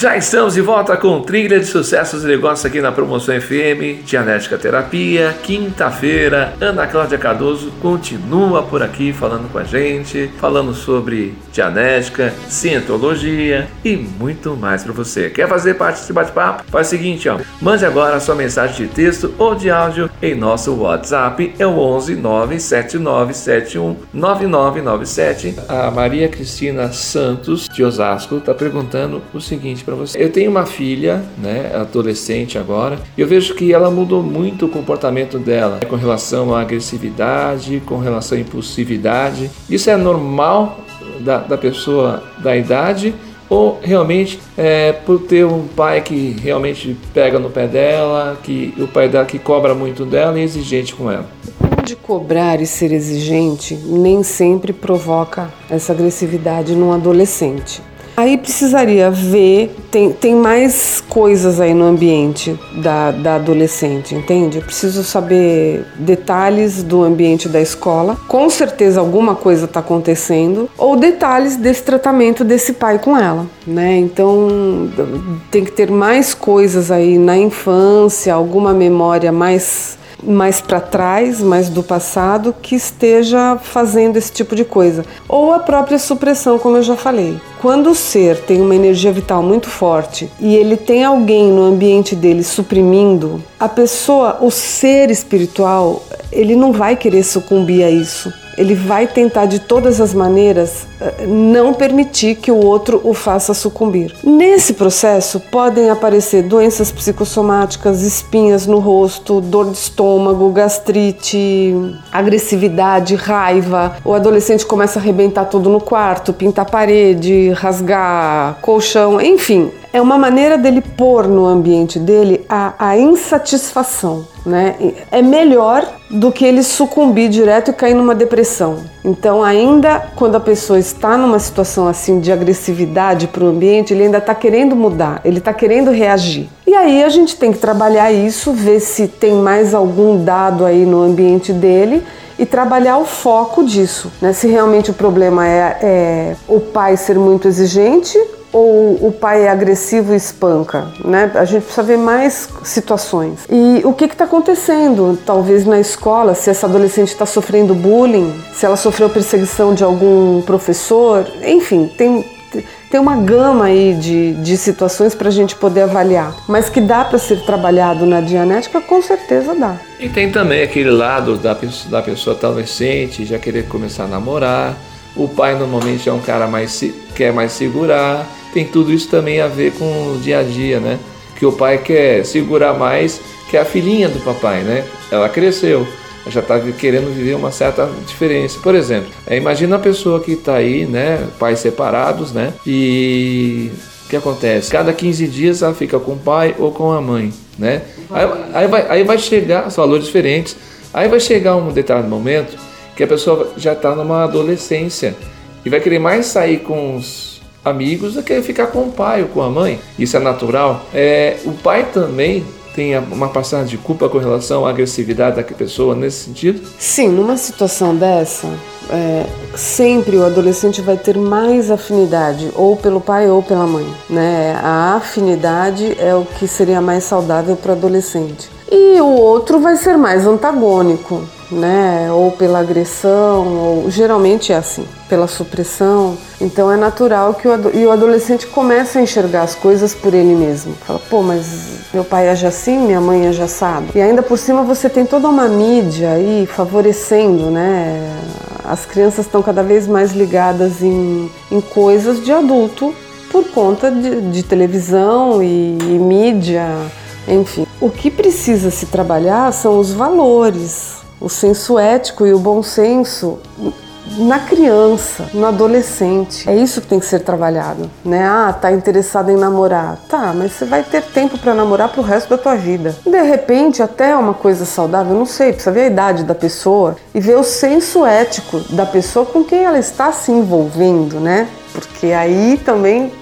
Já estamos de volta com trilha de sucessos e negócios aqui na Promoção FM, Dianética Terapia, quinta-feira. Ana Cláudia Cardoso continua por aqui falando com a gente, falando sobre dianética, cientologia e muito mais para você. Quer fazer parte desse bate-papo? Faz o seguinte, ó, mande agora a sua mensagem de texto ou de áudio em nosso WhatsApp, é o 11 97971 9997. A Maria Cristina Santos de Osasco está perguntando o seguinte para você. Eu tenho uma filha, né, adolescente agora, e eu vejo que ela mudou muito o comportamento dela né, com relação à agressividade, com relação à impulsividade. Isso é normal da, da pessoa da idade ou realmente é por ter um pai que realmente pega no pé dela, que o pai dela que cobra muito dela e é exigente com ela. De cobrar e ser exigente nem sempre provoca essa agressividade num adolescente. Aí precisaria ver, tem, tem mais coisas aí no ambiente da, da adolescente, entende? Eu preciso saber detalhes do ambiente da escola, com certeza alguma coisa está acontecendo, ou detalhes desse tratamento desse pai com ela, né? Então tem que ter mais coisas aí na infância, alguma memória mais mais para trás, mais do passado, que esteja fazendo esse tipo de coisa. Ou a própria supressão, como eu já falei. Quando o ser tem uma energia vital muito forte e ele tem alguém no ambiente dele suprimindo, a pessoa, o ser espiritual, ele não vai querer sucumbir a isso ele vai tentar de todas as maneiras não permitir que o outro o faça sucumbir. Nesse processo podem aparecer doenças psicossomáticas, espinhas no rosto, dor de estômago, gastrite, agressividade, raiva. O adolescente começa a arrebentar tudo no quarto, pintar parede, rasgar colchão, enfim, é uma maneira dele pôr no ambiente dele a, a, insatisfação, né? É melhor do que ele sucumbir direto e cair numa depressão. Então, ainda quando a pessoa está numa situação assim de agressividade para o ambiente, ele ainda está querendo mudar, ele está querendo reagir. E aí a gente tem que trabalhar isso, ver se tem mais algum dado aí no ambiente dele e trabalhar o foco disso, né? Se realmente o problema é, é o pai ser muito exigente ou o pai é agressivo e espanca, né? A gente precisa ver mais situações. E o que está acontecendo? Talvez na escola, se essa adolescente está sofrendo bullying, se ela sofreu perseguição de algum professor, enfim, tem tem uma gama aí de, de situações para a gente poder avaliar, mas que dá para ser trabalhado na dianética, com certeza dá. E tem também aquele lado da da pessoa adolescente já querer começar a namorar. O pai normalmente é um cara mais quer mais segurar tem tudo isso também a ver com o dia a dia, né? Que o pai quer segurar mais que a filhinha do papai, né? Ela cresceu, já está querendo viver uma certa diferença. Por exemplo, é, imagina a pessoa que está aí, né? Pais separados, né? E o que acontece? Cada 15 dias ela fica com o pai ou com a mãe, né? Aí, aí, vai, aí vai chegar, são valores diferentes, aí vai chegar um determinado momento que a pessoa já está numa adolescência e vai querer mais sair com os amigos do que ficar com o pai ou com a mãe. Isso é natural. É, o pai também tem uma passagem de culpa com relação à agressividade da pessoa nesse sentido? Sim, numa situação dessa, é, sempre o adolescente vai ter mais afinidade ou pelo pai ou pela mãe, né? A afinidade é o que seria mais saudável para o adolescente. E o outro vai ser mais antagônico, né? Ou pela agressão, ou geralmente é assim, pela supressão. Então é natural que o, e o adolescente comece a enxergar as coisas por ele mesmo. Fala, pô, mas meu pai age assim, minha mãe age assado. E ainda por cima você tem toda uma mídia aí favorecendo, né? As crianças estão cada vez mais ligadas em, em coisas de adulto por conta de, de televisão e, e mídia, enfim. O que precisa se trabalhar são os valores, o senso ético e o bom senso na criança, no adolescente. É isso que tem que ser trabalhado, né? Ah, tá interessado em namorar. Tá, mas você vai ter tempo para namorar pro resto da tua vida. De repente, até uma coisa saudável, não sei, precisa ver a idade da pessoa e ver o senso ético da pessoa com quem ela está se envolvendo, né? Porque aí também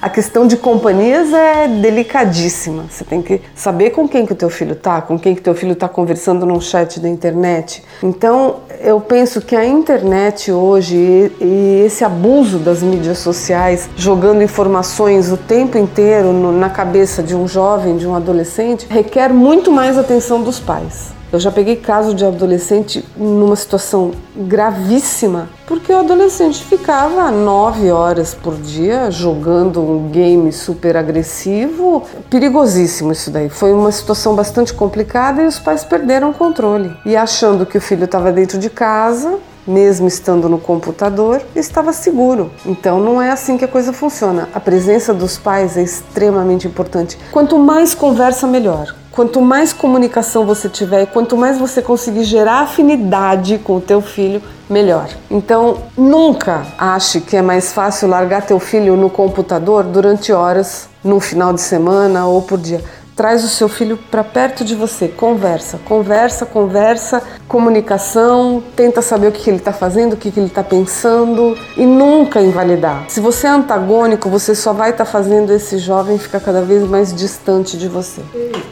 a questão de companhias é delicadíssima. Você tem que saber com quem que o teu filho tá, com quem que teu filho está conversando num chat da internet. Então, eu penso que a internet hoje e esse abuso das mídias sociais, jogando informações o tempo inteiro na cabeça de um jovem, de um adolescente, requer muito mais atenção dos pais. Eu já peguei caso de adolescente numa situação gravíssima, porque o adolescente ficava nove horas por dia jogando um game super agressivo, perigosíssimo isso daí. Foi uma situação bastante complicada e os pais perderam o controle. E achando que o filho estava dentro de casa, mesmo estando no computador, estava seguro. Então não é assim que a coisa funciona. A presença dos pais é extremamente importante. Quanto mais conversa, melhor. Quanto mais comunicação você tiver, quanto mais você conseguir gerar afinidade com o teu filho, melhor. Então, nunca ache que é mais fácil largar teu filho no computador durante horas, num final de semana ou por dia traz o seu filho para perto de você, conversa, conversa, conversa, comunicação, tenta saber o que ele está fazendo, o que ele está pensando e nunca invalidar. Se você é antagônico, você só vai estar tá fazendo esse jovem ficar cada vez mais distante de você.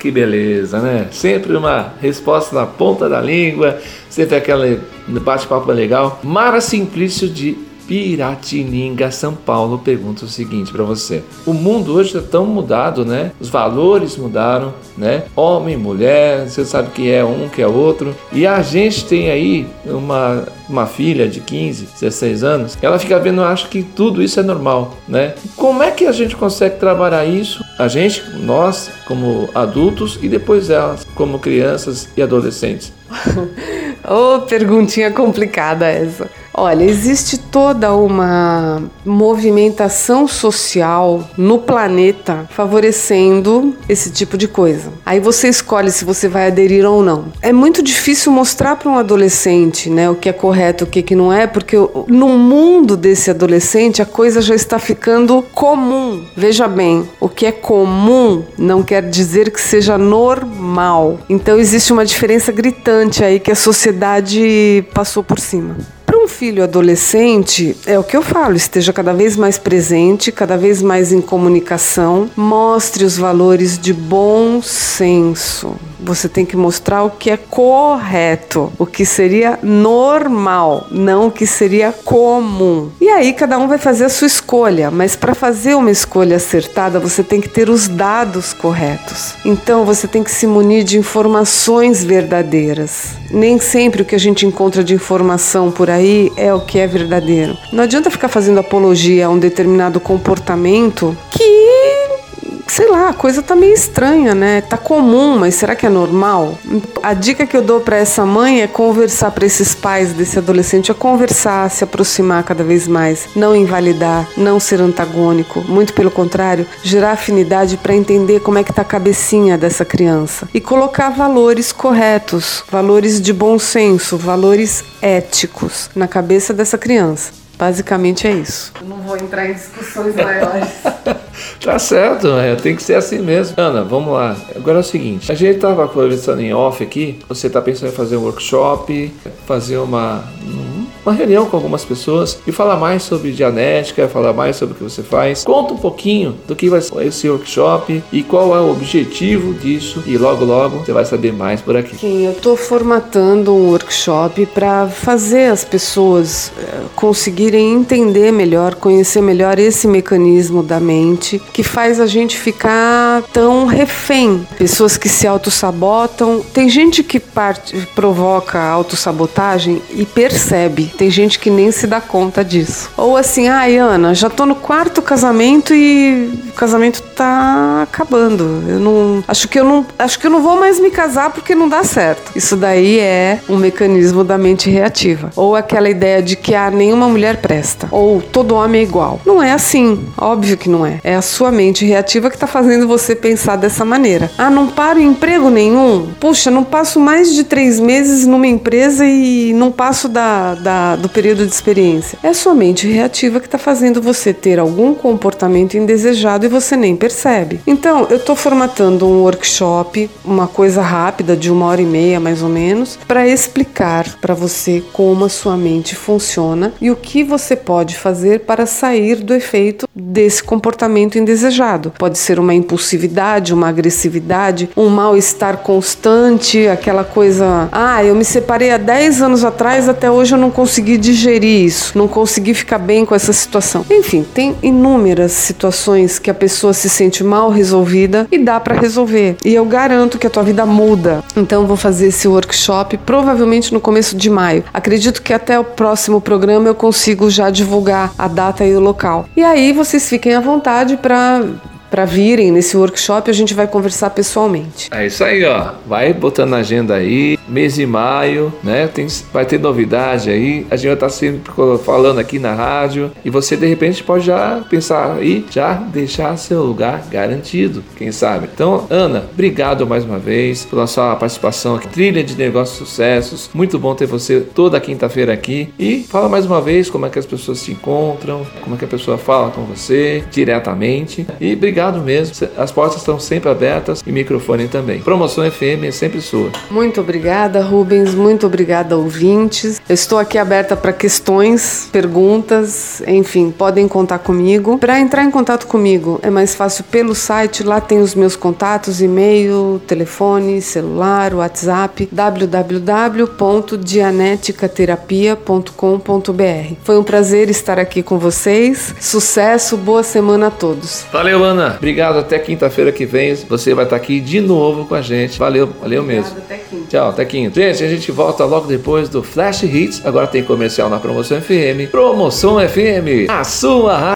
Que beleza, né? Sempre uma resposta na ponta da língua, sempre aquele bate-papo legal. Mara Simplício de Piratininga, São Paulo, pergunta o seguinte para você: o mundo hoje está tão mudado, né? Os valores mudaram, né? Homem, mulher, você sabe que é um, que é outro. E a gente tem aí uma, uma filha de 15, 16 anos, ela fica vendo, acha que tudo isso é normal, né? Como é que a gente consegue trabalhar isso? A gente, nós, como adultos, e depois elas, como crianças e adolescentes. Ô, oh, perguntinha complicada essa. Olha, existe toda uma movimentação social no planeta favorecendo esse tipo de coisa. Aí você escolhe se você vai aderir ou não. É muito difícil mostrar para um adolescente, né, o que é correto, o que, que não é, porque no mundo desse adolescente a coisa já está ficando comum. Veja bem, o que é comum não quer dizer que seja normal. Então existe uma diferença gritante aí que a sociedade passou por cima filho adolescente, é o que eu falo, esteja cada vez mais presente, cada vez mais em comunicação, mostre os valores de bom senso. Você tem que mostrar o que é correto, o que seria normal, não o que seria comum. E aí cada um vai fazer a sua escolha, mas para fazer uma escolha acertada, você tem que ter os dados corretos. Então você tem que se munir de informações verdadeiras. Nem sempre o que a gente encontra de informação por aí é o que é verdadeiro. Não adianta ficar fazendo apologia a um determinado comportamento que sei lá, a coisa tá meio estranha, né? Tá comum, mas será que é normal? A dica que eu dou para essa mãe é conversar para esses pais desse adolescente, é conversar, se aproximar cada vez mais, não invalidar, não ser antagônico, muito pelo contrário, gerar afinidade para entender como é que tá a cabecinha dessa criança e colocar valores corretos, valores de bom senso, valores éticos na cabeça dessa criança. Basicamente é isso. Eu não vou entrar em discussões maiores. tá certo, é, tem que ser assim mesmo. Ana, vamos lá. Agora é o seguinte: a gente estava conversando em off aqui. Você está pensando em fazer um workshop, fazer uma uma reunião com algumas pessoas e falar mais sobre dianética, falar mais sobre o que você faz. Conta um pouquinho do que vai ser esse workshop e qual é o objetivo disso e logo logo você vai saber mais por aqui. Sim, eu estou formatando um workshop para fazer as pessoas eh, conseguirem entender melhor, conhecer melhor esse mecanismo da mente que faz a gente ficar tão refém. Pessoas que se auto-sabotam. Tem gente que parte, provoca autossabotagem e percebe tem gente que nem se dá conta disso. Ou assim, ai, Ana, já tô no quarto casamento e o casamento tá acabando. Eu não. Acho que eu não. Acho que eu não vou mais me casar porque não dá certo. Isso daí é um mecanismo da mente reativa. Ou aquela ideia de que ah, nenhuma mulher presta. Ou todo homem é igual. Não é assim. Óbvio que não é. É a sua mente reativa que tá fazendo você pensar dessa maneira. Ah, não paro em emprego nenhum? Puxa, não passo mais de três meses numa empresa e não passo da, da do período de experiência. É sua mente reativa que está fazendo você ter algum comportamento indesejado e você nem percebe. Então, eu estou formatando um workshop, uma coisa rápida de uma hora e meia mais ou menos, para explicar para você como a sua mente funciona e o que você pode fazer para sair do efeito desse comportamento indesejado. Pode ser uma impulsividade, uma agressividade, um mal-estar constante, aquela coisa, ah, eu me separei há 10 anos atrás, até hoje eu não consegui digerir isso, não consegui ficar bem com essa situação. Enfim, tem inúmeras situações que a pessoa se sente mal resolvida e dá para resolver. E eu garanto que a tua vida muda. Então vou fazer esse workshop provavelmente no começo de maio. Acredito que até o próximo programa eu consigo já divulgar a data e o local. E aí vocês fiquem à vontade para para virem nesse workshop, a gente vai conversar pessoalmente. É isso aí, ó. Vai botando na agenda aí, mês de maio, né? Tem, vai ter novidade aí. A gente vai estar sempre falando aqui na rádio e você de repente pode já pensar aí, já deixar seu lugar garantido, quem sabe. Então, Ana, obrigado mais uma vez pela sua participação aqui. Trilha de Negócios Sucessos. Muito bom ter você toda quinta-feira aqui. E fala mais uma vez como é que as pessoas se encontram, como é que a pessoa fala com você diretamente. E obrigado obrigado mesmo. As portas estão sempre abertas e microfone também. Promoção FM é sempre sua. Muito obrigada, Rubens. Muito obrigada, ouvintes. Eu estou aqui aberta para questões, perguntas, enfim, podem contar comigo. Para entrar em contato comigo é mais fácil pelo site, lá tem os meus contatos, e-mail, telefone, celular, WhatsApp, www.dianeticaterapia.com.br. Foi um prazer estar aqui com vocês. Sucesso, boa semana a todos. Valeu, Ana. Obrigado. Até quinta-feira que vem. Você vai estar aqui de novo com a gente. Valeu, valeu mesmo. Obrigado, até quinta. Tchau, até quinta. Gente, a gente volta logo depois do Flash Hits. Agora tem comercial na Promoção FM. Promoção FM, a sua